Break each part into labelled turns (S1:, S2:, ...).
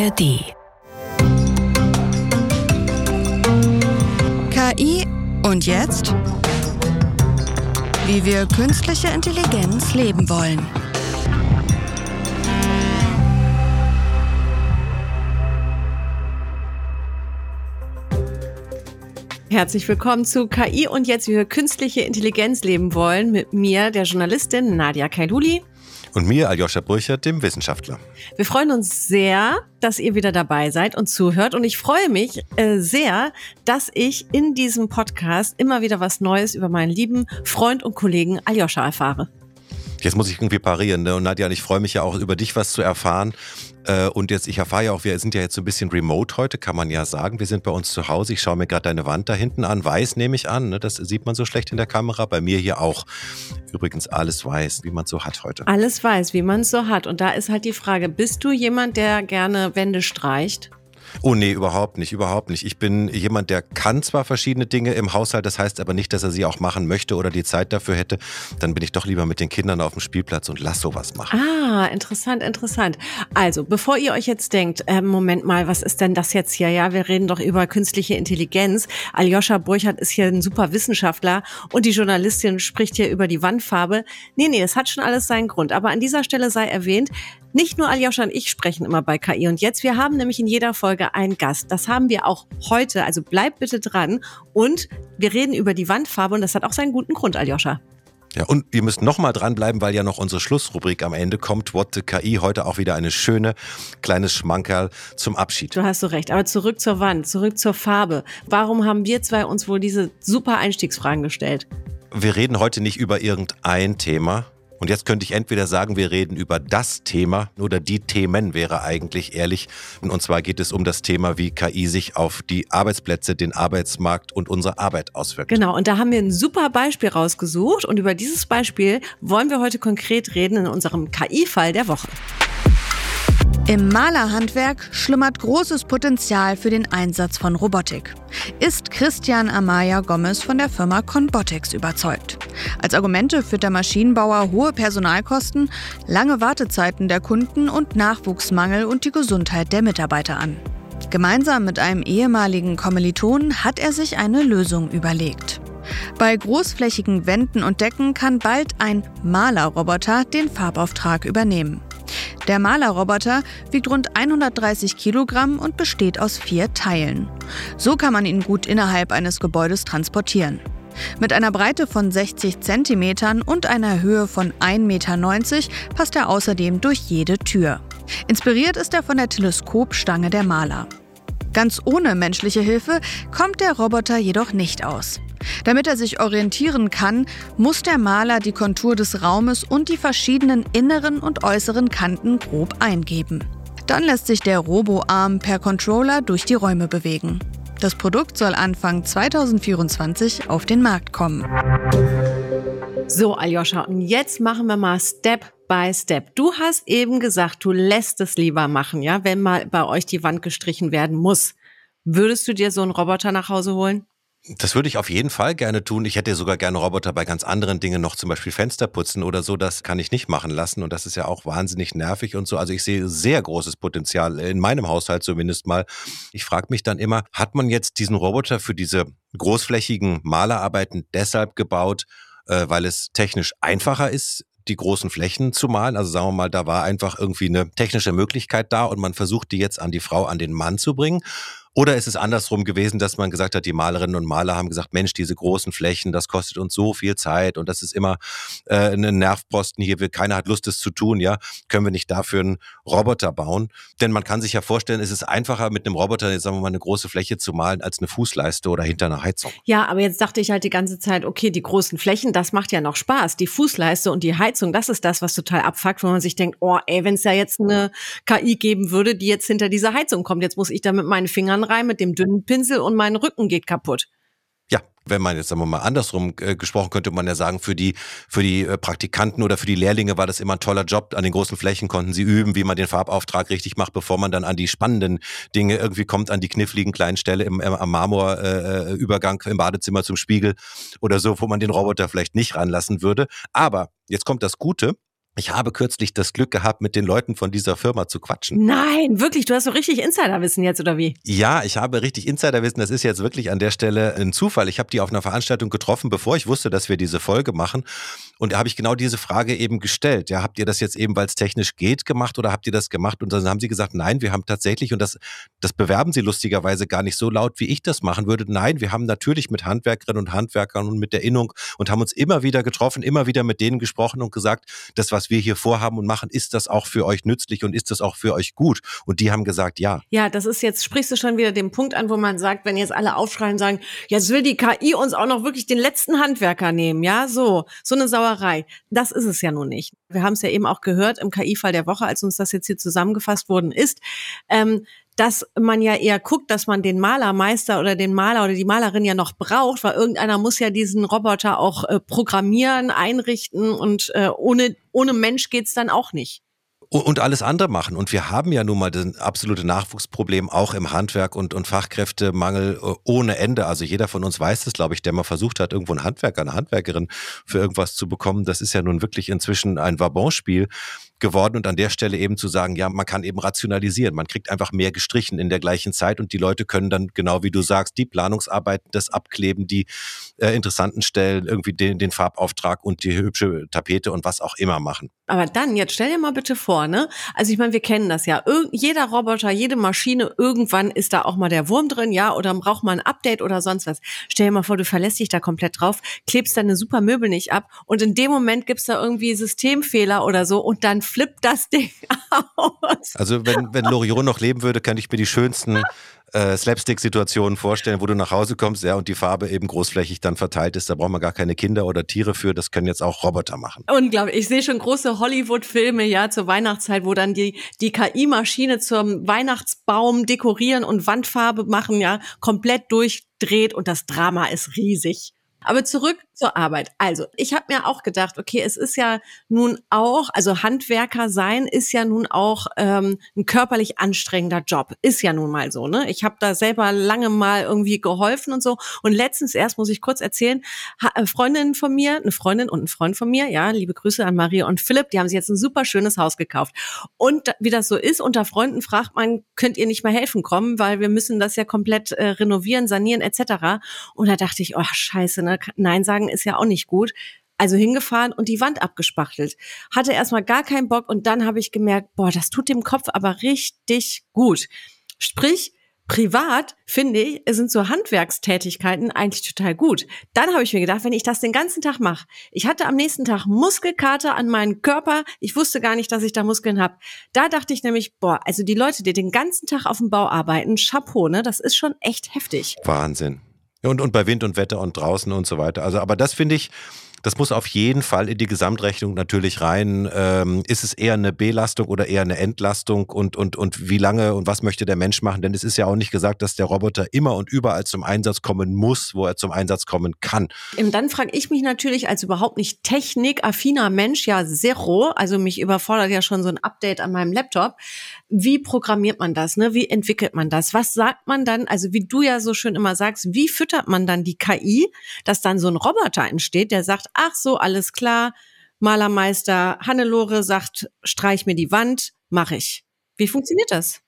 S1: ARD. KI und jetzt? Wie wir künstliche Intelligenz leben wollen.
S2: Herzlich willkommen zu KI und jetzt, wie wir künstliche Intelligenz leben wollen, mit mir, der Journalistin Nadia Kailuli.
S3: Und mir, Aljoscha Burchert, dem Wissenschaftler.
S2: Wir freuen uns sehr, dass ihr wieder dabei seid und zuhört. Und ich freue mich äh, sehr, dass ich in diesem Podcast immer wieder was Neues über meinen lieben Freund und Kollegen Aljoscha erfahre.
S3: Jetzt muss ich irgendwie parieren. Ne? Und Nadja, ich freue mich ja auch über dich was zu erfahren. Äh, und jetzt, ich erfahre ja auch, wir sind ja jetzt so ein bisschen remote heute, kann man ja sagen. Wir sind bei uns zu Hause. Ich schaue mir gerade deine Wand da hinten an. Weiß nehme ich an. Ne? Das sieht man so schlecht in der Kamera. Bei mir hier auch. Übrigens alles weiß, wie man es so hat heute.
S2: Alles weiß, wie man es so hat. Und da ist halt die Frage, bist du jemand, der gerne Wände streicht?
S3: Oh nee, überhaupt nicht, überhaupt nicht. Ich bin jemand, der kann zwar verschiedene Dinge im Haushalt, das heißt aber nicht, dass er sie auch machen möchte oder die Zeit dafür hätte. Dann bin ich doch lieber mit den Kindern auf dem Spielplatz und lass sowas machen.
S2: Ah, interessant, interessant. Also, bevor ihr euch jetzt denkt, äh, Moment mal, was ist denn das jetzt hier? Ja, wir reden doch über künstliche Intelligenz. Aljoscha Burchardt ist hier ein super Wissenschaftler und die Journalistin spricht hier über die Wandfarbe. Nee, nee, es hat schon alles seinen Grund. Aber an dieser Stelle sei erwähnt, nicht nur Aljoscha und ich sprechen immer bei KI und jetzt, wir haben nämlich in jeder Folge einen Gast. Das haben wir auch heute, also bleibt bitte dran und wir reden über die Wandfarbe und das hat auch seinen guten Grund, Aljoscha.
S3: Ja, und ihr müsst nochmal dranbleiben, weil ja noch unsere Schlussrubrik am Ende kommt. What the KI. Heute auch wieder eine schöne kleines Schmankerl zum Abschied.
S2: Du hast so recht. Aber zurück zur Wand, zurück zur Farbe. Warum haben wir zwei uns wohl diese super Einstiegsfragen gestellt?
S3: Wir reden heute nicht über irgendein Thema, und jetzt könnte ich entweder sagen, wir reden über das Thema oder die Themen wäre eigentlich ehrlich. Und zwar geht es um das Thema, wie KI sich auf die Arbeitsplätze, den Arbeitsmarkt und unsere Arbeit auswirkt.
S2: Genau, und da haben wir ein super Beispiel rausgesucht. Und über dieses Beispiel wollen wir heute konkret reden in unserem KI-Fall der Woche.
S1: Im Malerhandwerk schlummert großes Potenzial für den Einsatz von Robotik. Ist Christian Amaya Gomez von der Firma Conbotics überzeugt. Als Argumente führt der Maschinenbauer hohe Personalkosten, lange Wartezeiten der Kunden und Nachwuchsmangel und die Gesundheit der Mitarbeiter an. Gemeinsam mit einem ehemaligen Kommilitonen hat er sich eine Lösung überlegt. Bei großflächigen Wänden und Decken kann bald ein Malerroboter den Farbauftrag übernehmen. Der Malerroboter wiegt rund 130 Kilogramm und besteht aus vier Teilen. So kann man ihn gut innerhalb eines Gebäudes transportieren. Mit einer Breite von 60 Zentimetern und einer Höhe von 1,90 Meter passt er außerdem durch jede Tür. Inspiriert ist er von der Teleskopstange der Maler. Ganz ohne menschliche Hilfe kommt der Roboter jedoch nicht aus. Damit er sich orientieren kann, muss der Maler die Kontur des Raumes und die verschiedenen inneren und äußeren Kanten grob eingeben. Dann lässt sich der Roboarm per Controller durch die Räume bewegen. Das Produkt soll Anfang 2024 auf den Markt kommen.
S2: So, Aljoscha, und jetzt machen wir mal Step by Step. Du hast eben gesagt, du lässt es lieber machen, ja, wenn mal bei euch die Wand gestrichen werden muss. Würdest du dir so einen Roboter nach Hause holen?
S3: Das würde ich auf jeden Fall gerne tun. Ich hätte sogar gerne Roboter bei ganz anderen Dingen noch, zum Beispiel Fenster putzen oder so. Das kann ich nicht machen lassen und das ist ja auch wahnsinnig nervig und so. Also ich sehe sehr großes Potenzial in meinem Haushalt zumindest mal. Ich frage mich dann immer, hat man jetzt diesen Roboter für diese großflächigen Malerarbeiten deshalb gebaut, äh, weil es technisch einfacher ist, die großen Flächen zu malen. Also sagen wir mal, da war einfach irgendwie eine technische Möglichkeit da und man versucht die jetzt an die Frau, an den Mann zu bringen. Oder ist es andersrum gewesen, dass man gesagt hat, die Malerinnen und Maler haben gesagt, Mensch, diese großen Flächen, das kostet uns so viel Zeit und das ist immer äh, ein Nervposten hier, keiner hat Lust, das zu tun, ja, können wir nicht dafür einen Roboter bauen? Denn man kann sich ja vorstellen, es ist einfacher mit einem Roboter, jetzt sagen wir mal, eine große Fläche zu malen, als eine Fußleiste oder hinter einer Heizung.
S2: Ja, aber jetzt dachte ich halt die ganze Zeit, okay, die großen Flächen, das macht ja noch Spaß. Die Fußleiste und die Heizung, das ist das, was total abfuckt, wo man sich denkt, oh, ey, wenn es ja jetzt eine KI geben würde, die jetzt hinter dieser Heizung kommt, jetzt muss ich da mit meinen Fingern rein mit dem dünnen Pinsel und mein Rücken geht kaputt.
S3: Ja, wenn man jetzt sagen wir mal andersrum äh, gesprochen, könnte man ja sagen, für die, für die äh, Praktikanten oder für die Lehrlinge war das immer ein toller Job. An den großen Flächen konnten sie üben, wie man den Farbauftrag richtig macht, bevor man dann an die spannenden Dinge irgendwie kommt, an die kniffligen kleinen Stelle im, im, am Marmorübergang äh, im Badezimmer zum Spiegel oder so, wo man den Roboter vielleicht nicht ranlassen würde. Aber jetzt kommt das Gute. Ich habe kürzlich das Glück gehabt, mit den Leuten von dieser Firma zu quatschen.
S2: Nein, wirklich, du hast so richtig Insiderwissen jetzt, oder wie?
S3: Ja, ich habe richtig Insiderwissen. Das ist jetzt wirklich an der Stelle ein Zufall. Ich habe die auf einer Veranstaltung getroffen, bevor ich wusste, dass wir diese Folge machen. Und da habe ich genau diese Frage eben gestellt. Ja, habt ihr das jetzt eben, weil es technisch geht, gemacht oder habt ihr das gemacht? Und dann haben sie gesagt, nein, wir haben tatsächlich, und das, das bewerben sie lustigerweise gar nicht so laut, wie ich das machen würde. Nein, wir haben natürlich mit Handwerkerinnen und Handwerkern und mit der Innung und haben uns immer wieder getroffen, immer wieder mit denen gesprochen und gesagt, das, was wir hier vorhaben und machen, ist das auch für euch nützlich und ist das auch für euch gut? Und die haben gesagt, ja.
S2: Ja, das ist jetzt, sprichst du schon wieder den Punkt an, wo man sagt, wenn jetzt alle aufschreien und sagen, jetzt will die KI uns auch noch wirklich den letzten Handwerker nehmen, ja, so, so eine Sauerei. Das ist es ja nun nicht. Wir haben es ja eben auch gehört im KI-Fall der Woche, als uns das jetzt hier zusammengefasst worden ist. Ähm, dass man ja eher guckt, dass man den Malermeister oder den Maler oder die Malerin ja noch braucht, weil irgendeiner muss ja diesen Roboter auch äh, programmieren, einrichten und äh, ohne, ohne Mensch geht's dann auch nicht
S3: und alles andere machen. Und wir haben ja nun mal das absolute Nachwuchsproblem auch im Handwerk und, und Fachkräftemangel äh, ohne Ende. Also jeder von uns weiß es, glaube ich, der mal versucht hat, irgendwo einen Handwerker, eine Handwerkerin für irgendwas zu bekommen. Das ist ja nun wirklich inzwischen ein Wabonspiel geworden und an der Stelle eben zu sagen, ja, man kann eben rationalisieren. Man kriegt einfach mehr gestrichen in der gleichen Zeit und die Leute können dann, genau wie du sagst, die Planungsarbeiten, das Abkleben, die äh, interessanten Stellen, irgendwie den, den Farbauftrag und die hübsche Tapete und was auch immer machen.
S2: Aber dann, jetzt stell dir mal bitte vor, ne? Also ich meine, wir kennen das ja. Ir jeder Roboter, jede Maschine, irgendwann ist da auch mal der Wurm drin, ja, oder braucht mal ein Update oder sonst was. Stell dir mal vor, du verlässt dich da komplett drauf, klebst deine super Möbel nicht ab und in dem Moment gibt's da irgendwie Systemfehler oder so und dann flippt das Ding aus.
S3: Also wenn, wenn Loriot noch leben würde, könnte ich mir die schönsten äh, Slapstick-Situationen vorstellen, wo du nach Hause kommst, ja, und die Farbe eben großflächig dann verteilt ist. Da braucht man gar keine Kinder oder Tiere für. Das können jetzt auch Roboter machen.
S2: Unglaublich. Ich sehe schon große Hollywood-Filme, ja, zur Weihnachtszeit, wo dann die, die KI-Maschine zum Weihnachtsbaum dekorieren und Wandfarbe machen, ja, komplett durchdreht und das Drama ist riesig. Aber zurück zur Arbeit. Also, ich habe mir auch gedacht, okay, es ist ja nun auch, also Handwerker sein ist ja nun auch ähm, ein körperlich anstrengender Job. Ist ja nun mal so, ne? Ich habe da selber lange mal irgendwie geholfen und so. Und letztens erst muss ich kurz erzählen, äh, Freundinnen von mir, eine Freundin und ein Freund von mir, ja, liebe Grüße an Maria und Philipp, die haben sich jetzt ein super schönes Haus gekauft. Und wie das so ist, unter Freunden fragt man, könnt ihr nicht mehr helfen kommen, weil wir müssen das ja komplett äh, renovieren, sanieren etc. Und da dachte ich, oh scheiße, ne? Nein sagen ist ja auch nicht gut. Also hingefahren und die Wand abgespachtelt. Hatte erstmal gar keinen Bock und dann habe ich gemerkt, boah, das tut dem Kopf aber richtig gut. Sprich, privat finde ich, sind so Handwerkstätigkeiten eigentlich total gut. Dann habe ich mir gedacht, wenn ich das den ganzen Tag mache, ich hatte am nächsten Tag Muskelkater an meinem Körper, ich wusste gar nicht, dass ich da Muskeln habe. Da dachte ich nämlich, boah, also die Leute, die den ganzen Tag auf dem Bau arbeiten, Chapeau, ne, das ist schon echt heftig.
S3: Wahnsinn. Und, und bei Wind und Wetter und draußen und so weiter. Also, aber das finde ich, das muss auf jeden Fall in die Gesamtrechnung natürlich rein. Ähm, ist es eher eine Belastung oder eher eine Entlastung und, und, und wie lange und was möchte der Mensch machen? Denn es ist ja auch nicht gesagt, dass der Roboter immer und überall zum Einsatz kommen muss, wo er zum Einsatz kommen kann.
S2: Und dann frage ich mich natürlich als überhaupt nicht technikaffiner Mensch, ja, zero, also mich überfordert ja schon so ein Update an meinem Laptop. Wie programmiert man das? Ne? Wie entwickelt man das? Was sagt man dann? Also wie du ja so schön immer sagst, wie füttert man dann die KI, dass dann so ein Roboter entsteht, der sagt, ach so, alles klar, Malermeister Hannelore sagt, streich mir die Wand, mache ich. Wie funktioniert das?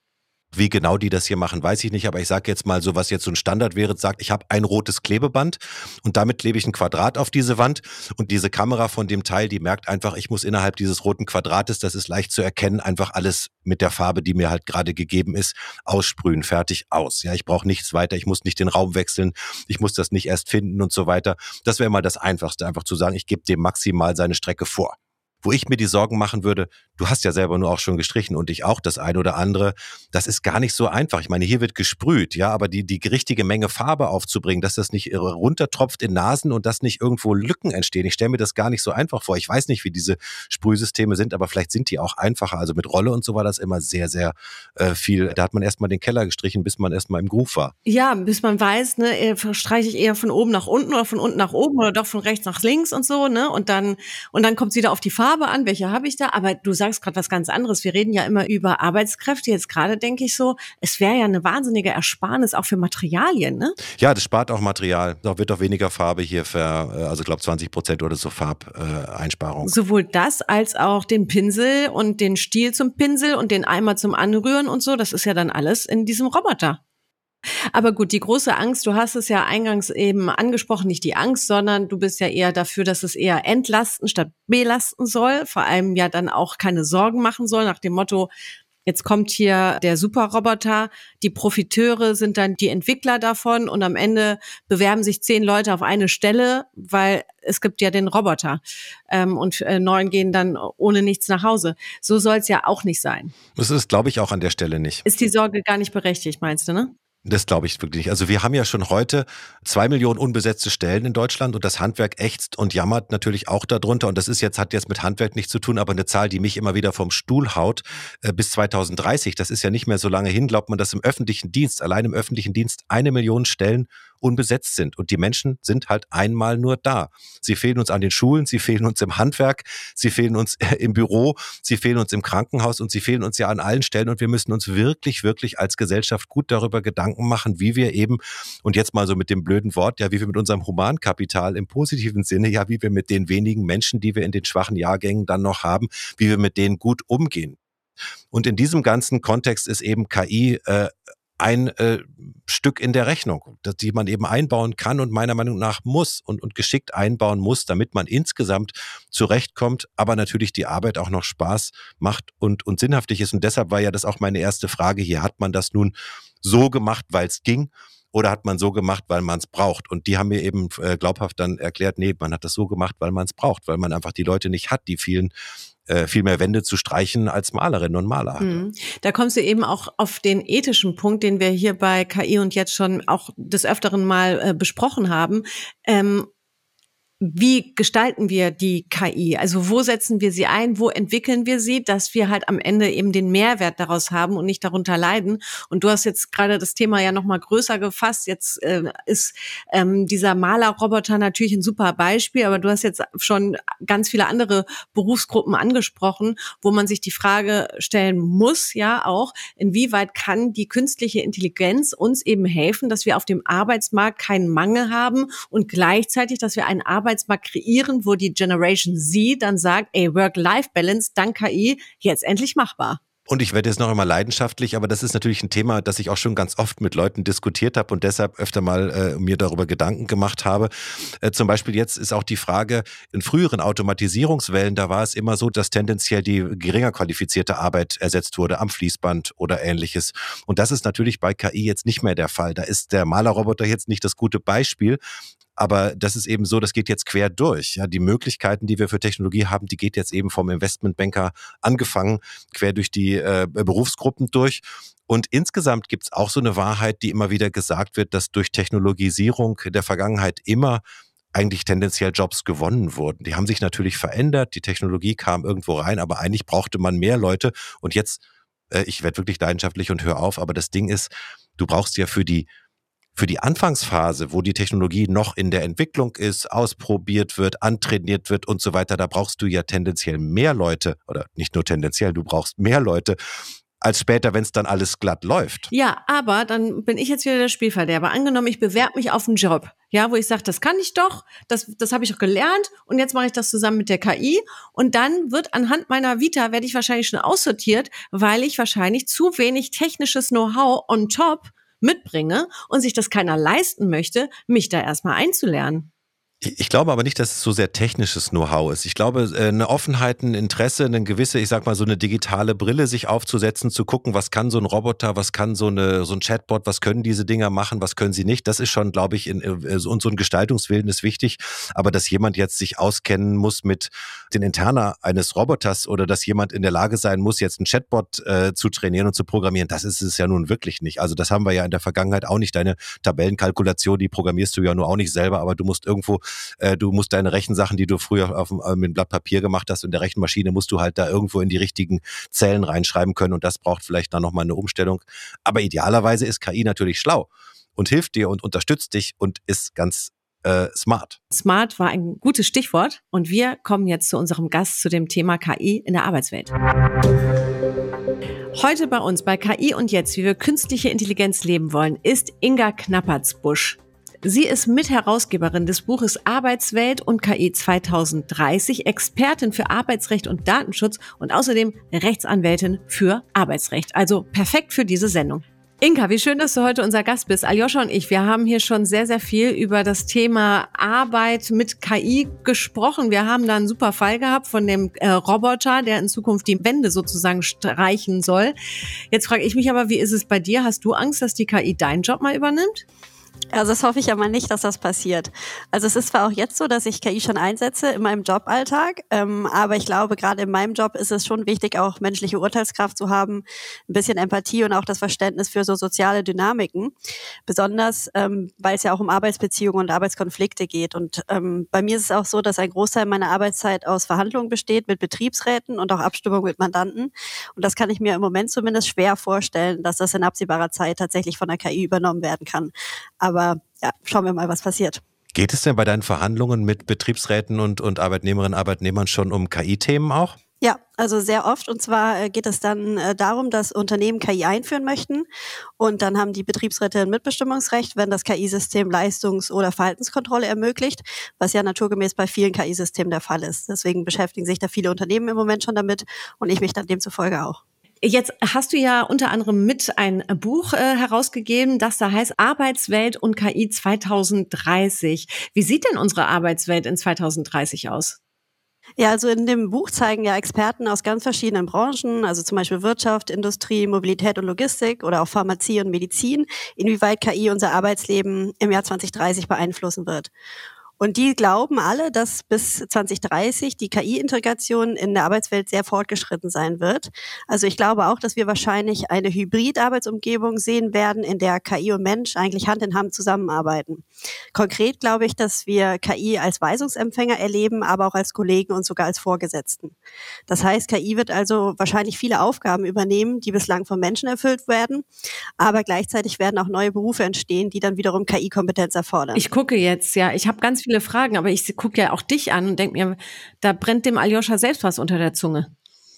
S3: Wie genau die das hier machen, weiß ich nicht, aber ich sage jetzt mal so, was jetzt so ein Standard wäre, sagt, ich habe ein rotes Klebeband und damit klebe ich ein Quadrat auf diese Wand und diese Kamera von dem Teil, die merkt einfach, ich muss innerhalb dieses roten Quadrates, das ist leicht zu erkennen, einfach alles mit der Farbe, die mir halt gerade gegeben ist, aussprühen, fertig aus. Ja, ich brauche nichts weiter, ich muss nicht den Raum wechseln, ich muss das nicht erst finden und so weiter. Das wäre mal das Einfachste, einfach zu sagen, ich gebe dem maximal seine Strecke vor. Wo ich mir die Sorgen machen würde, du hast ja selber nur auch schon gestrichen und ich auch das eine oder andere, das ist gar nicht so einfach. Ich meine, hier wird gesprüht, ja, aber die, die richtige Menge Farbe aufzubringen, dass das nicht runtertropft in Nasen und dass nicht irgendwo Lücken entstehen. Ich stelle mir das gar nicht so einfach vor. Ich weiß nicht, wie diese Sprühsysteme sind, aber vielleicht sind die auch einfacher. Also mit Rolle und so war das immer sehr, sehr äh, viel. Da hat man erstmal den Keller gestrichen, bis man erstmal im Groove war.
S2: Ja, bis man weiß, ne, streiche ich eher von oben nach unten oder von unten nach oben oder doch von rechts nach links und so, ne? Und dann, und dann kommt es wieder auf die Farbe Farbe an, welche habe ich da? Aber du sagst gerade was ganz anderes. Wir reden ja immer über Arbeitskräfte. Jetzt gerade denke ich so, es wäre ja eine wahnsinnige Ersparnis auch für Materialien, ne?
S3: Ja, das spart auch Material. Da wird doch weniger Farbe hier für, äh, also ich glaube 20 Prozent oder so Farbeinsparung. Äh,
S2: Sowohl das als auch den Pinsel und den Stiel zum Pinsel und den Eimer zum Anrühren und so. Das ist ja dann alles in diesem Roboter. Aber gut, die große Angst, du hast es ja eingangs eben angesprochen, nicht die Angst, sondern du bist ja eher dafür, dass es eher entlasten statt belasten soll, vor allem ja dann auch keine Sorgen machen soll, nach dem Motto, Jetzt kommt hier der Superroboter, die Profiteure sind dann die Entwickler davon und am Ende bewerben sich zehn Leute auf eine Stelle, weil es gibt ja den Roboter ähm, und äh, neun gehen dann ohne nichts nach Hause. So soll es ja auch nicht sein.
S3: Das ist, glaube ich, auch an der Stelle nicht.
S2: Ist die Sorge gar nicht berechtigt, meinst du, ne?
S3: Das glaube ich wirklich. Also wir haben ja schon heute zwei Millionen unbesetzte Stellen in Deutschland und das Handwerk ächzt und jammert natürlich auch darunter. Und das ist jetzt, hat jetzt mit Handwerk nichts zu tun, aber eine Zahl, die mich immer wieder vom Stuhl haut, äh, bis 2030, das ist ja nicht mehr so lange hin, glaubt man, dass im öffentlichen Dienst, allein im öffentlichen Dienst eine Million Stellen unbesetzt sind. Und die Menschen sind halt einmal nur da. Sie fehlen uns an den Schulen, sie fehlen uns im Handwerk, sie fehlen uns im Büro, sie fehlen uns im Krankenhaus und sie fehlen uns ja an allen Stellen. Und wir müssen uns wirklich, wirklich als Gesellschaft gut darüber Gedanken machen, wie wir eben, und jetzt mal so mit dem blöden Wort, ja, wie wir mit unserem Humankapital im positiven Sinne, ja, wie wir mit den wenigen Menschen, die wir in den schwachen Jahrgängen dann noch haben, wie wir mit denen gut umgehen. Und in diesem ganzen Kontext ist eben KI äh, ein äh, Stück in der Rechnung, das, die man eben einbauen kann und meiner Meinung nach muss und, und geschickt einbauen muss, damit man insgesamt zurechtkommt, aber natürlich die Arbeit auch noch Spaß macht und, und sinnhaftig ist. Und deshalb war ja das auch meine erste Frage hier. Hat man das nun so gemacht, weil es ging? Oder hat man so gemacht, weil man es braucht? Und die haben mir eben äh, glaubhaft dann erklärt, nee, man hat das so gemacht, weil man es braucht, weil man einfach die Leute nicht hat, die vielen äh, viel mehr Wände zu streichen als Malerinnen und Maler. Mhm.
S2: Da kommst du eben auch auf den ethischen Punkt, den wir hier bei KI und jetzt schon auch des Öfteren mal äh, besprochen haben. Ähm, wie gestalten wir die KI? Also wo setzen wir sie ein? Wo entwickeln wir sie, dass wir halt am Ende eben den Mehrwert daraus haben und nicht darunter leiden? Und du hast jetzt gerade das Thema ja noch mal größer gefasst. Jetzt äh, ist ähm, dieser Malerroboter natürlich ein super Beispiel, aber du hast jetzt schon ganz viele andere Berufsgruppen angesprochen, wo man sich die Frage stellen muss, ja auch, inwieweit kann die künstliche Intelligenz uns eben helfen, dass wir auf dem Arbeitsmarkt keinen Mangel haben und gleichzeitig, dass wir einen Arbeitsmarkt Arbeitsmarkt kreieren, wo die Generation Z dann sagt, ey, Work-Life-Balance dank KI jetzt endlich machbar.
S3: Und ich werde jetzt noch immer leidenschaftlich, aber das ist natürlich ein Thema, das ich auch schon ganz oft mit Leuten diskutiert habe und deshalb öfter mal äh, mir darüber Gedanken gemacht habe. Äh, zum Beispiel jetzt ist auch die Frage, in früheren Automatisierungswellen, da war es immer so, dass tendenziell die geringer qualifizierte Arbeit ersetzt wurde am Fließband oder ähnliches. Und das ist natürlich bei KI jetzt nicht mehr der Fall. Da ist der Malerroboter jetzt nicht das gute Beispiel, aber das ist eben so, das geht jetzt quer durch. Ja, die Möglichkeiten, die wir für Technologie haben, die geht jetzt eben vom Investmentbanker angefangen, quer durch die äh, Berufsgruppen durch. Und insgesamt gibt es auch so eine Wahrheit, die immer wieder gesagt wird, dass durch Technologisierung der Vergangenheit immer eigentlich tendenziell Jobs gewonnen wurden. Die haben sich natürlich verändert, die Technologie kam irgendwo rein, aber eigentlich brauchte man mehr Leute. Und jetzt, äh, ich werde wirklich leidenschaftlich und hör auf, aber das Ding ist, du brauchst ja für die für die Anfangsphase, wo die Technologie noch in der Entwicklung ist, ausprobiert wird, antrainiert wird und so weiter, da brauchst du ja tendenziell mehr Leute oder nicht nur tendenziell, du brauchst mehr Leute als später, wenn es dann alles glatt läuft.
S2: Ja, aber dann bin ich jetzt wieder der Spielverderber. Angenommen, ich bewerbe mich auf einen Job, ja, wo ich sage, das kann ich doch, das, das habe ich auch gelernt und jetzt mache ich das zusammen mit der KI und dann wird anhand meiner Vita, werde ich wahrscheinlich schon aussortiert, weil ich wahrscheinlich zu wenig technisches Know-how on top mitbringe und sich das keiner leisten möchte, mich da erstmal einzulernen.
S3: Ich glaube aber nicht, dass es so sehr technisches Know-how ist. Ich glaube, äh, eine Offenheit, ein Interesse, eine gewisse, ich sag mal, so eine digitale Brille sich aufzusetzen, zu gucken, was kann so ein Roboter, was kann so, eine, so ein Chatbot, was können diese Dinger machen, was können sie nicht. Das ist schon, glaube ich, in, äh, und so ein Gestaltungswillen ist wichtig. Aber dass jemand jetzt sich auskennen muss mit den Interna eines Roboters oder dass jemand in der Lage sein muss, jetzt ein Chatbot äh, zu trainieren und zu programmieren, das ist es ja nun wirklich nicht. Also das haben wir ja in der Vergangenheit auch nicht. Deine Tabellenkalkulation, die programmierst du ja nur auch nicht selber, aber du musst irgendwo äh, du musst deine Rechensachen, die du früher auf, äh, mit einem Blatt Papier gemacht hast, in der Rechenmaschine musst du halt da irgendwo in die richtigen Zellen reinschreiben können und das braucht vielleicht dann nochmal eine Umstellung. Aber idealerweise ist KI natürlich schlau und hilft dir und unterstützt dich und ist ganz äh, smart.
S2: Smart war ein gutes Stichwort und wir kommen jetzt zu unserem Gast zu dem Thema KI in der Arbeitswelt. Heute bei uns bei KI und jetzt, wie wir künstliche Intelligenz leben wollen, ist Inga Knappertsbusch. Sie ist Mitherausgeberin des Buches Arbeitswelt und KI 2030, Expertin für Arbeitsrecht und Datenschutz und außerdem Rechtsanwältin für Arbeitsrecht. Also perfekt für diese Sendung. Inka, wie schön, dass du heute unser Gast bist. Aljoscha und ich, wir haben hier schon sehr, sehr viel über das Thema Arbeit mit KI gesprochen. Wir haben da einen super Fall gehabt von dem äh, Roboter, der in Zukunft die Wände sozusagen streichen soll. Jetzt frage ich mich aber, wie ist es bei dir? Hast du Angst, dass die KI deinen Job mal übernimmt?
S4: Also das hoffe ich aber nicht, dass das passiert. Also es ist zwar auch jetzt so, dass ich KI schon einsetze in meinem Joballtag, ähm, aber ich glaube, gerade in meinem Job ist es schon wichtig, auch menschliche Urteilskraft zu haben, ein bisschen Empathie und auch das Verständnis für so soziale Dynamiken. Besonders, ähm, weil es ja auch um Arbeitsbeziehungen und Arbeitskonflikte geht. Und ähm, bei mir ist es auch so, dass ein Großteil meiner Arbeitszeit aus Verhandlungen besteht mit Betriebsräten und auch Abstimmung mit Mandanten. Und das kann ich mir im Moment zumindest schwer vorstellen, dass das in absehbarer Zeit tatsächlich von der KI übernommen werden kann. Aber ja, schauen wir mal, was passiert.
S3: Geht es denn bei deinen Verhandlungen mit Betriebsräten und, und Arbeitnehmerinnen und Arbeitnehmern schon um KI-Themen auch?
S4: Ja, also sehr oft. Und zwar äh, geht es dann äh, darum, dass Unternehmen KI einführen möchten. Und dann haben die Betriebsräte ein Mitbestimmungsrecht, wenn das KI-System Leistungs- oder Verhaltenskontrolle ermöglicht, was ja naturgemäß bei vielen KI-Systemen der Fall ist. Deswegen beschäftigen sich da viele Unternehmen im Moment schon damit und ich mich dann demzufolge auch.
S2: Jetzt hast du ja unter anderem mit ein Buch äh, herausgegeben, das da heißt Arbeitswelt und KI 2030. Wie sieht denn unsere Arbeitswelt in 2030 aus?
S4: Ja, also in dem Buch zeigen ja Experten aus ganz verschiedenen Branchen, also zum Beispiel Wirtschaft, Industrie, Mobilität und Logistik oder auch Pharmazie und Medizin, inwieweit KI unser Arbeitsleben im Jahr 2030 beeinflussen wird. Und die glauben alle, dass bis 2030 die KI-Integration in der Arbeitswelt sehr fortgeschritten sein wird. Also ich glaube auch, dass wir wahrscheinlich eine Hybrid-Arbeitsumgebung sehen werden, in der KI und Mensch eigentlich Hand in Hand zusammenarbeiten. Konkret glaube ich, dass wir KI als Weisungsempfänger erleben, aber auch als Kollegen und sogar als Vorgesetzten. Das heißt, KI wird also wahrscheinlich viele Aufgaben übernehmen, die bislang von Menschen erfüllt werden, aber gleichzeitig werden auch neue Berufe entstehen, die dann wiederum KI-Kompetenz erfordern.
S2: Ich gucke jetzt, ja, ich habe ganz viele viele Fragen, aber ich gucke ja auch dich an und denke mir, da brennt dem Aljoscha selbst was unter der Zunge.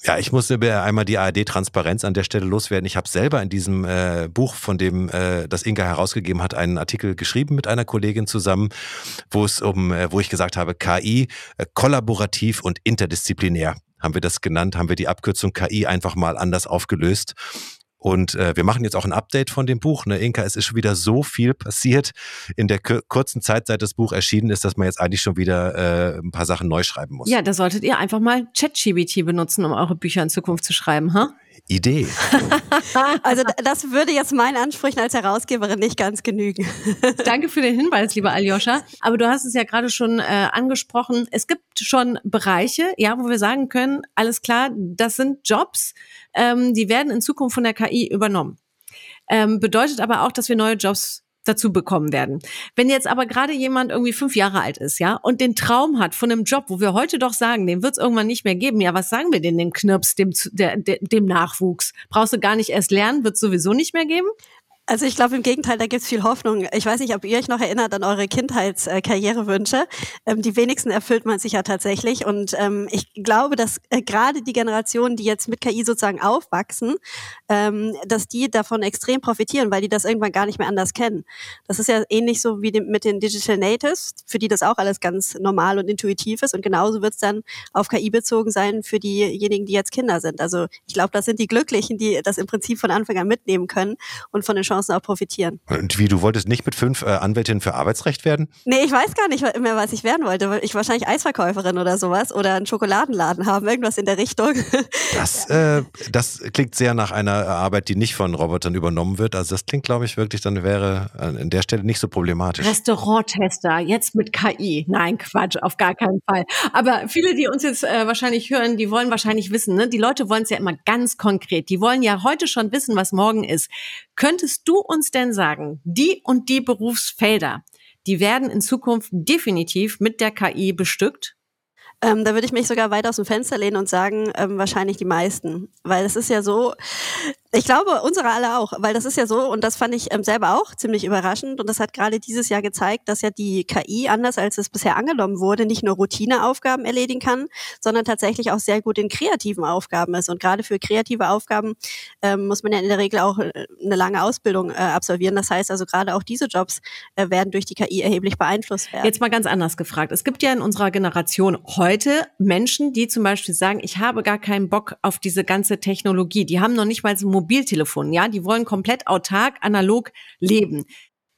S3: Ja, ich musste einmal die ARD-Transparenz an der Stelle loswerden. Ich habe selber in diesem äh, Buch, von dem äh, das Inga herausgegeben hat, einen Artikel geschrieben mit einer Kollegin zusammen, wo es um, äh, wo ich gesagt habe, KI äh, kollaborativ und interdisziplinär haben wir das genannt, haben wir die Abkürzung KI einfach mal anders aufgelöst. Und äh, wir machen jetzt auch ein Update von dem Buch. Ne, Inka, es ist schon wieder so viel passiert in der kurzen Zeit, seit das Buch erschienen ist, dass man jetzt eigentlich schon wieder äh, ein paar Sachen neu schreiben muss.
S2: Ja, da solltet ihr einfach mal ChatGBT benutzen, um eure Bücher in Zukunft zu schreiben, ha?
S3: Idee.
S4: also das würde jetzt meinen Ansprüchen als Herausgeberin nicht ganz genügen.
S2: Danke für den Hinweis, lieber Aljoscha. Aber du hast es ja gerade schon äh, angesprochen. Es gibt schon Bereiche, ja, wo wir sagen können, alles klar, das sind Jobs, ähm, die werden in Zukunft von der KI übernommen. Ähm, bedeutet aber auch, dass wir neue Jobs dazu bekommen werden. Wenn jetzt aber gerade jemand irgendwie fünf Jahre alt ist, ja, und den Traum hat von einem Job, wo wir heute doch sagen, den wird es irgendwann nicht mehr geben, ja, was sagen wir denn dem Knirps, dem, der, dem Nachwuchs? Brauchst du gar nicht erst lernen, wird sowieso nicht mehr geben?
S4: Also ich glaube im Gegenteil, da gibt's viel Hoffnung. Ich weiß nicht, ob ihr euch noch erinnert an eure Kindheitskarrierewünsche. Ähm, die wenigsten erfüllt man sich ja tatsächlich. Und ähm, ich glaube, dass äh, gerade die Generationen, die jetzt mit KI sozusagen aufwachsen, ähm, dass die davon extrem profitieren, weil die das irgendwann gar nicht mehr anders kennen. Das ist ja ähnlich so wie mit den Digital Natives, für die das auch alles ganz normal und intuitiv ist. Und genauso wird's dann auf KI bezogen sein für diejenigen, die jetzt Kinder sind. Also ich glaube, das sind die Glücklichen, die das im Prinzip von Anfang an mitnehmen können und von den Chancen auch profitieren.
S3: Und wie, du wolltest nicht mit fünf äh, Anwältinnen für Arbeitsrecht werden?
S4: Nee, ich weiß gar nicht mehr, was ich werden wollte. Ich wahrscheinlich Eisverkäuferin oder sowas oder einen Schokoladenladen haben, irgendwas in der Richtung.
S3: Das, äh, das klingt sehr nach einer Arbeit, die nicht von Robotern übernommen wird. Also das klingt, glaube ich, wirklich, dann wäre an der Stelle nicht so problematisch.
S2: Restauranttester, jetzt mit KI. Nein, Quatsch, auf gar keinen Fall. Aber viele, die uns jetzt äh, wahrscheinlich hören, die wollen wahrscheinlich wissen, ne? die Leute wollen es ja immer ganz konkret. Die wollen ja heute schon wissen, was morgen ist. Könntest du uns denn sagen, die und die Berufsfelder, die werden in Zukunft definitiv mit der KI bestückt?
S4: Ähm, da würde ich mich sogar weit aus dem Fenster lehnen und sagen, ähm, wahrscheinlich die meisten. Weil es ist ja so, Ich glaube, unsere alle auch, weil das ist ja so, und das fand ich ähm, selber auch ziemlich überraschend. Und das hat gerade dieses Jahr gezeigt, dass ja die KI, anders als es bisher angenommen wurde, nicht nur Routineaufgaben erledigen kann, sondern tatsächlich auch sehr gut in kreativen Aufgaben ist. Und gerade für kreative Aufgaben ähm, muss man ja in der Regel auch äh, eine lange Ausbildung äh, absolvieren. Das heißt also, gerade auch diese Jobs äh, werden durch die KI erheblich beeinflusst werden.
S2: Jetzt mal ganz anders gefragt. Es gibt ja in unserer Generation heute Menschen, die zum Beispiel sagen, ich habe gar keinen Bock auf diese ganze Technologie. Die haben noch nicht mal so ein Mobiltelefon, ja, die wollen komplett autark, analog leben.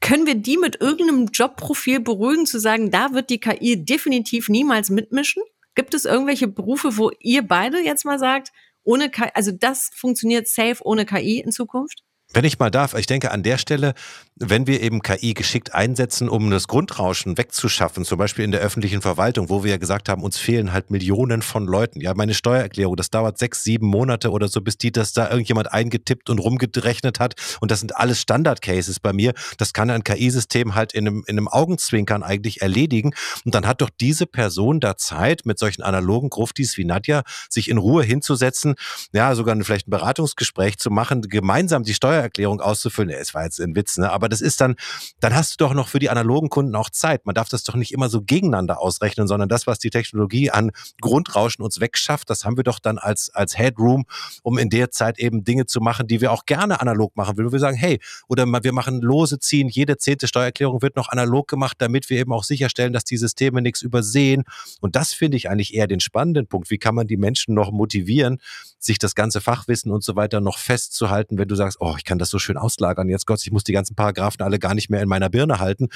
S2: Können wir die mit irgendeinem Jobprofil beruhigen, zu sagen, da wird die KI definitiv niemals mitmischen? Gibt es irgendwelche Berufe, wo ihr beide jetzt mal sagt, ohne KI, also das funktioniert safe ohne KI in Zukunft?
S3: Wenn ich mal darf, ich denke an der Stelle, wenn wir eben KI geschickt einsetzen, um das Grundrauschen wegzuschaffen, zum Beispiel in der öffentlichen Verwaltung, wo wir ja gesagt haben, uns fehlen halt Millionen von Leuten. Ja, meine Steuererklärung, das dauert sechs, sieben Monate oder so, bis die das da irgendjemand eingetippt und rumgerechnet hat. Und das sind alles Standard-Cases bei mir. Das kann ein KI-System halt in einem, in einem Augenzwinkern eigentlich erledigen. Und dann hat doch diese Person da Zeit, mit solchen analogen Gruftis wie Nadja, sich in Ruhe hinzusetzen, ja, sogar vielleicht ein Beratungsgespräch zu machen, gemeinsam die Steuererklärung auszufüllen. Es war jetzt ein Witz, ne? Aber aber das ist dann, dann hast du doch noch für die analogen Kunden auch Zeit. Man darf das doch nicht immer so gegeneinander ausrechnen, sondern das, was die Technologie an Grundrauschen uns wegschafft, das haben wir doch dann als, als Headroom, um in der Zeit eben Dinge zu machen, die wir auch gerne analog machen will. Wir sagen, hey, oder wir machen lose ziehen, jede zehnte Steuererklärung wird noch analog gemacht, damit wir eben auch sicherstellen, dass die Systeme nichts übersehen. Und das finde ich eigentlich eher den spannenden Punkt. Wie kann man die Menschen noch motivieren, sich das ganze Fachwissen und so weiter noch festzuhalten, wenn du sagst, oh, ich kann das so schön auslagern, jetzt Gott, ich muss die ganzen Paragraphen alle gar nicht mehr in meiner Birne halten.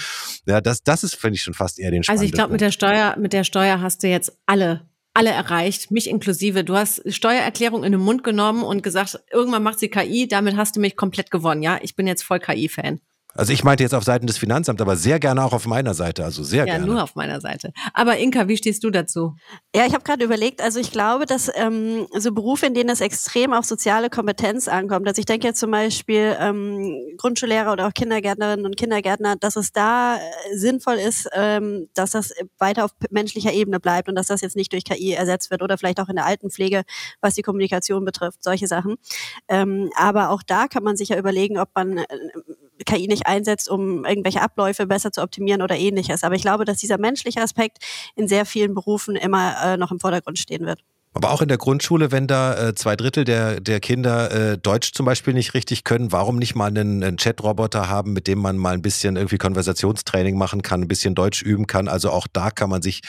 S3: Ja, das, das ist, finde ich, schon fast eher den
S2: Also ich glaube, mit der Steuer, mit der Steuer hast du jetzt alle alle erreicht, mich inklusive. Du hast Steuererklärung in den Mund genommen und gesagt, irgendwann macht sie KI, damit hast du mich komplett gewonnen, ja? Ich bin jetzt voll KI-Fan.
S3: Also ich meinte jetzt auf Seiten des Finanzamts, aber sehr gerne auch auf meiner Seite, also sehr
S2: ja,
S3: gerne.
S2: Ja, nur auf meiner Seite. Aber Inka, wie stehst du dazu?
S4: Ja, ich habe gerade überlegt, also ich glaube, dass ähm, so Berufe, in denen es extrem auf soziale Kompetenz ankommt, also ich denke jetzt zum Beispiel ähm, Grundschullehrer oder auch Kindergärtnerinnen und Kindergärtner, dass es da äh, sinnvoll ist, ähm, dass das weiter auf menschlicher Ebene bleibt und dass das jetzt nicht durch KI ersetzt wird oder vielleicht auch in der Altenpflege, was die Kommunikation betrifft, solche Sachen. Ähm, aber auch da kann man sich ja überlegen, ob man äh, KI nicht einsetzt, um irgendwelche Abläufe besser zu optimieren oder ähnliches. Aber ich glaube, dass dieser menschliche Aspekt in sehr vielen Berufen immer äh, noch im Vordergrund stehen wird.
S3: Aber auch in der Grundschule, wenn da äh, zwei Drittel der, der Kinder äh, Deutsch zum Beispiel nicht richtig können, warum nicht mal einen, einen Chat-Roboter haben, mit dem man mal ein bisschen irgendwie Konversationstraining machen kann, ein bisschen Deutsch üben kann? Also auch da kann man sich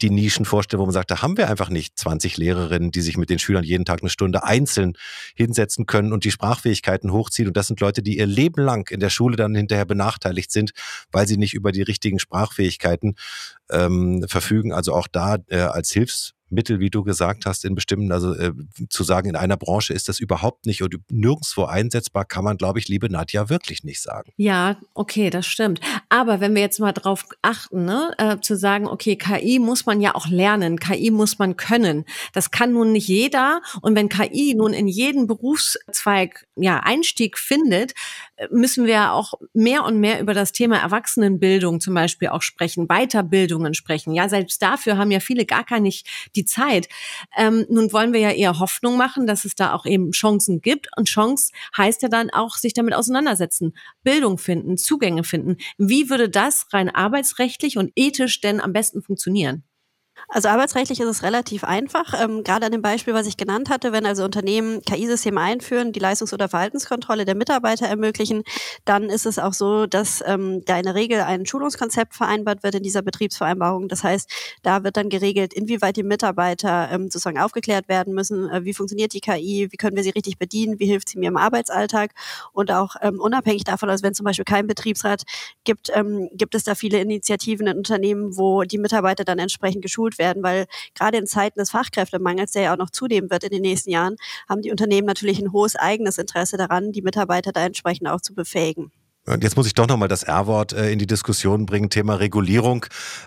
S3: die Nischen vorstellen, wo man sagt, da haben wir einfach nicht 20 Lehrerinnen, die sich mit den Schülern jeden Tag eine Stunde einzeln hinsetzen können und die Sprachfähigkeiten hochziehen. Und das sind Leute, die ihr Leben lang in der Schule dann hinterher benachteiligt sind, weil sie nicht über die richtigen Sprachfähigkeiten ähm, verfügen. Also auch da äh, als Hilfs Mittel, wie du gesagt hast, in bestimmten, also äh, zu sagen, in einer Branche ist das überhaupt nicht und nirgendwo einsetzbar, kann man, glaube ich, liebe Nadja, wirklich nicht sagen.
S2: Ja, okay, das stimmt. Aber wenn wir jetzt mal drauf achten, ne, äh, zu sagen, okay, KI muss man ja auch lernen, KI muss man können. Das kann nun nicht jeder. Und wenn KI nun in jeden Berufszweig ja Einstieg findet, äh, müssen wir auch mehr und mehr über das Thema Erwachsenenbildung zum Beispiel auch sprechen, Weiterbildungen sprechen. Ja, selbst dafür haben ja viele gar keine die die Zeit. Ähm, nun wollen wir ja eher Hoffnung machen, dass es da auch eben Chancen gibt. Und Chance heißt ja dann auch, sich damit auseinandersetzen, Bildung finden, Zugänge finden. Wie würde das rein arbeitsrechtlich und ethisch denn am besten funktionieren?
S4: Also arbeitsrechtlich ist es relativ einfach. Ähm, gerade an dem Beispiel, was ich genannt hatte, wenn also Unternehmen KI-Systeme einführen, die Leistungs- oder Verhaltenskontrolle der Mitarbeiter ermöglichen, dann ist es auch so, dass ähm, da in der Regel ein Schulungskonzept vereinbart wird in dieser Betriebsvereinbarung. Das heißt, da wird dann geregelt, inwieweit die Mitarbeiter ähm, sozusagen aufgeklärt werden müssen, äh, wie funktioniert die KI, wie können wir sie richtig bedienen, wie hilft sie mir im Arbeitsalltag und auch ähm, unabhängig davon, also wenn zum Beispiel kein Betriebsrat gibt, ähm, gibt es da viele Initiativen in Unternehmen, wo die Mitarbeiter dann entsprechend geschult geschult werden, weil gerade in Zeiten des Fachkräftemangels, der ja auch noch zunehmen wird in den nächsten Jahren, haben die Unternehmen natürlich ein hohes eigenes Interesse daran, die Mitarbeiter da entsprechend auch zu befähigen.
S3: Jetzt muss ich doch nochmal das R-Wort äh, in die Diskussion bringen, Thema Regulierung.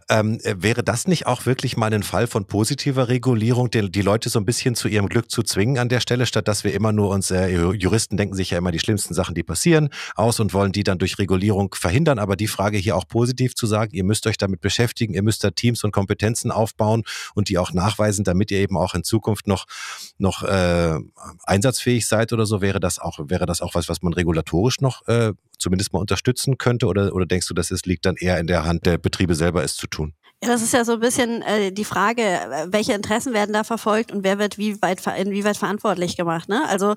S3: Ähm, äh, wäre das nicht auch wirklich mal ein Fall von positiver Regulierung, die, die, Leute so ein bisschen zu ihrem Glück zu zwingen an der Stelle, statt dass wir immer nur uns, äh, Juristen denken sich ja immer die schlimmsten Sachen, die passieren, aus und wollen die dann durch Regulierung verhindern. Aber die Frage hier auch positiv zu sagen, ihr müsst euch damit beschäftigen, ihr müsst da Teams und Kompetenzen aufbauen und die auch nachweisen, damit ihr eben auch in Zukunft noch, noch äh, einsatzfähig seid oder so, wäre das auch, wäre das auch was, was man regulatorisch noch äh, zumindest mal unterstützen könnte? Oder, oder denkst du, dass es liegt dann eher in der Hand der Betriebe selber, es zu tun?
S4: Ja, das ist ja so ein bisschen äh, die Frage, welche Interessen werden da verfolgt und wer wird wie weit, inwieweit verantwortlich gemacht. Ne? Also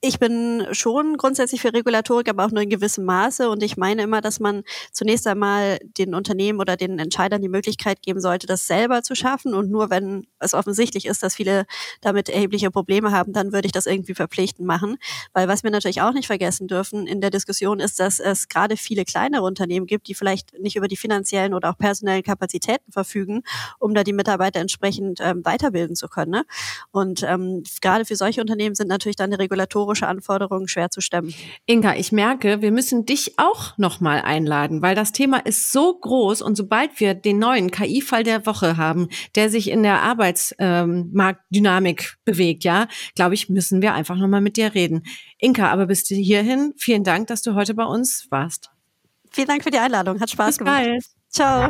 S4: ich bin schon grundsätzlich für Regulatorik, aber auch nur in gewissem Maße. Und ich meine immer, dass man zunächst einmal den Unternehmen oder den Entscheidern die Möglichkeit geben sollte, das selber zu schaffen. Und nur wenn es offensichtlich ist, dass viele damit erhebliche Probleme haben, dann würde ich das irgendwie verpflichtend machen. Weil was wir natürlich auch nicht vergessen dürfen in der Diskussion ist, dass es gerade viele kleinere Unternehmen gibt, die vielleicht nicht über die finanziellen oder auch personellen Kapazitäten verfügen, um da die Mitarbeiter entsprechend ähm, weiterbilden zu können. Ne? Und ähm, gerade für solche Unternehmen sind natürlich dann die Regulatoren regulatorische Anforderungen schwer zu stemmen.
S2: Inga, ich merke, wir müssen dich auch nochmal einladen, weil das Thema ist so groß und sobald wir den neuen KI-Fall der Woche haben, der sich in der Arbeitsmarktdynamik ähm, bewegt, ja, glaube ich, müssen wir einfach nochmal mit dir reden. Inka, aber bis hierhin, vielen Dank, dass du heute bei uns warst.
S4: Vielen Dank für die Einladung, hat Spaß
S2: bis
S4: gemacht.
S2: Bald.
S4: Ciao.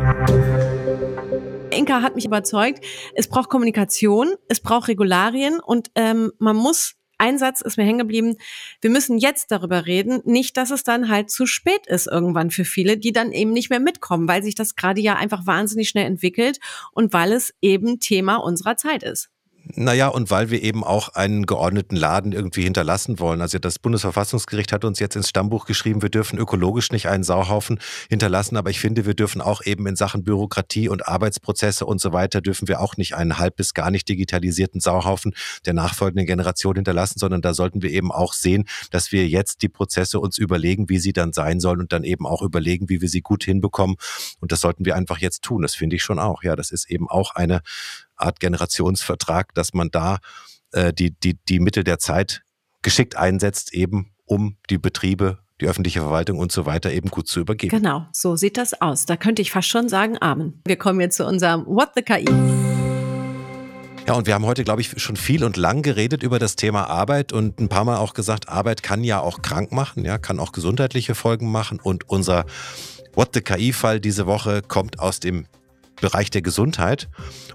S2: Inka hat mich überzeugt, es braucht Kommunikation, es braucht Regularien und ähm, man muss ein Satz ist mir hängen geblieben. Wir müssen jetzt darüber reden, nicht, dass es dann halt zu spät ist irgendwann für viele, die dann eben nicht mehr mitkommen, weil sich das gerade ja einfach wahnsinnig schnell entwickelt und weil es eben Thema unserer Zeit ist.
S3: Naja, und weil wir eben auch einen geordneten Laden irgendwie hinterlassen wollen. Also das Bundesverfassungsgericht hat uns jetzt ins Stammbuch geschrieben, wir dürfen ökologisch nicht einen Sauhaufen hinterlassen, aber ich finde, wir dürfen auch eben in Sachen Bürokratie und Arbeitsprozesse und so weiter, dürfen wir auch nicht einen halb bis gar nicht digitalisierten Sauhaufen der nachfolgenden Generation hinterlassen, sondern da sollten wir eben auch sehen, dass wir jetzt die Prozesse uns überlegen, wie sie dann sein sollen und dann eben auch überlegen, wie wir sie gut hinbekommen. Und das sollten wir einfach jetzt tun. Das finde ich schon auch. Ja, das ist eben auch eine, Art Generationsvertrag, dass man da äh, die, die, die Mittel der Zeit geschickt einsetzt, eben um die Betriebe die öffentliche Verwaltung und so weiter eben gut zu übergeben.
S2: Genau, so sieht das aus. Da könnte ich fast schon sagen, Amen. Wir kommen jetzt zu unserem What the KI.
S3: Ja, und wir haben heute, glaube ich, schon viel und lang geredet über das Thema Arbeit und ein paar Mal auch gesagt, Arbeit kann ja auch krank machen, ja, kann auch gesundheitliche Folgen machen. Und unser What the KI-Fall diese Woche kommt aus dem Bereich der Gesundheit.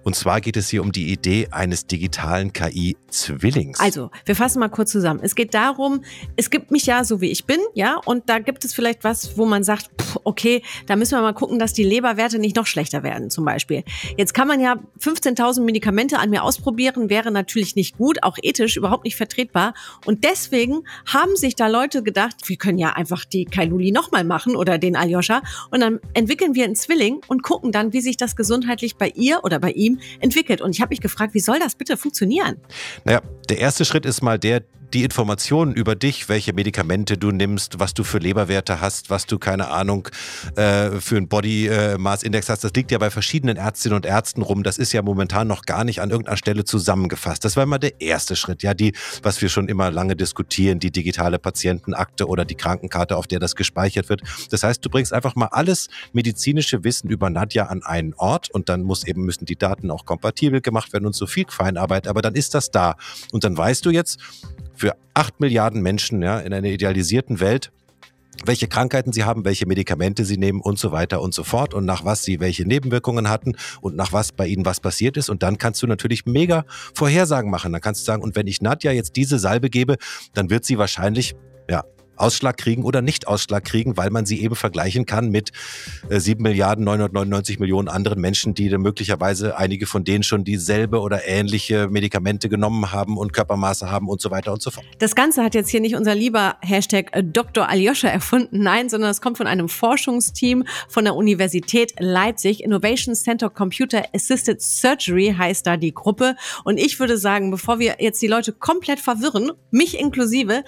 S3: Und zwar geht es hier um die Idee eines digitalen KI-Zwillings.
S2: Also, wir fassen mal kurz zusammen. Es geht darum, es gibt mich ja so wie ich bin, ja, und da gibt es vielleicht was, wo man sagt, okay, da müssen wir mal gucken, dass die Leberwerte nicht noch schlechter werden, zum Beispiel. Jetzt kann man ja 15.000 Medikamente an mir ausprobieren, wäre natürlich nicht gut, auch ethisch überhaupt nicht vertretbar. Und deswegen haben sich da Leute gedacht, wir können ja einfach die Kailuli nochmal machen oder den Aljoscha und dann entwickeln wir einen Zwilling und gucken dann, wie sich das gesundheitlich bei ihr oder bei ihm entwickelt. Und ich habe mich gefragt, wie soll das bitte funktionieren?
S3: Naja, der erste Schritt ist mal der, die Informationen über dich, welche Medikamente du nimmst, was du für Leberwerte hast, was du, keine Ahnung, äh, für einen Body äh, hast, das liegt ja bei verschiedenen Ärztinnen und Ärzten rum. Das ist ja momentan noch gar nicht an irgendeiner Stelle zusammengefasst. Das war immer der erste Schritt. Ja, die, was wir schon immer lange diskutieren, die digitale Patientenakte oder die Krankenkarte, auf der das gespeichert wird. Das heißt, du bringst einfach mal alles medizinische Wissen über Nadja an einen Ort und dann muss eben, müssen die Daten auch kompatibel gemacht werden und so viel Feinarbeit, aber dann ist das da. Und dann weißt du jetzt, für acht Milliarden Menschen ja, in einer idealisierten Welt, welche Krankheiten sie haben, welche Medikamente sie nehmen und so weiter und so fort und nach was sie welche Nebenwirkungen hatten und nach was bei ihnen was passiert ist. Und dann kannst du natürlich mega Vorhersagen machen. Dann kannst du sagen, und wenn ich Nadja jetzt diese Salbe gebe, dann wird sie wahrscheinlich ja, Ausschlag kriegen oder nicht Ausschlag kriegen, weil man sie eben vergleichen kann mit äh, 7 Milliarden 999 Millionen anderen Menschen, die möglicherweise einige von denen schon dieselbe oder ähnliche Medikamente genommen haben und Körpermaße haben und so weiter und so fort.
S2: Das Ganze hat jetzt hier nicht unser lieber Hashtag äh, Dr. Aljoscha erfunden, nein, sondern es kommt von einem Forschungsteam von der Universität Leipzig. Innovation Center Computer Assisted Surgery heißt da die Gruppe. Und ich würde sagen, bevor wir jetzt die Leute komplett verwirren, mich inklusive,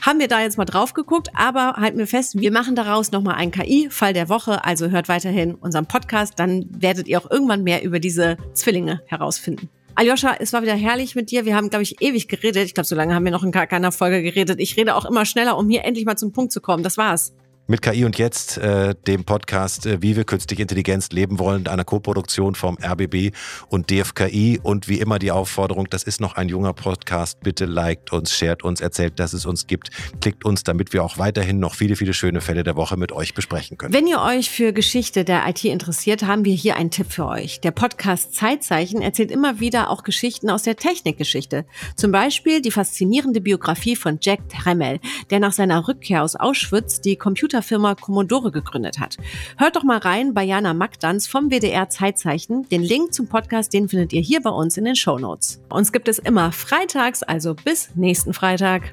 S2: haben wir da jetzt mal drauf geguckt, aber halten wir fest, wir machen daraus nochmal einen KI-Fall der Woche. Also hört weiterhin unseren Podcast, dann werdet ihr auch irgendwann mehr über diese Zwillinge herausfinden. Aljoscha, es war wieder herrlich mit dir. Wir haben, glaube ich, ewig geredet. Ich glaube, so lange haben wir noch in keiner Folge geredet. Ich rede auch immer schneller, um hier endlich mal zum Punkt zu kommen. Das war's.
S3: Mit KI und jetzt, äh, dem Podcast, äh, wie wir künstliche Intelligenz leben wollen, einer Koproduktion vom RBB und DFKI. Und wie immer die Aufforderung, das ist noch ein junger Podcast. Bitte liked uns, shared uns, erzählt, dass es uns gibt. Klickt uns, damit wir auch weiterhin noch viele, viele schöne Fälle der Woche mit euch besprechen können.
S2: Wenn ihr euch für Geschichte der IT interessiert, haben wir hier einen Tipp für euch. Der Podcast Zeitzeichen erzählt immer wieder auch Geschichten aus der Technikgeschichte. Zum Beispiel die faszinierende Biografie von Jack Tremmel, der nach seiner Rückkehr aus Auschwitz die Computer Computerfirma Commodore gegründet hat. Hört doch mal rein bei Jana Magdanz vom WDR Zeitzeichen. Den Link zum Podcast, den findet ihr hier bei uns in den Show Notes. Uns gibt es immer freitags, also bis nächsten Freitag.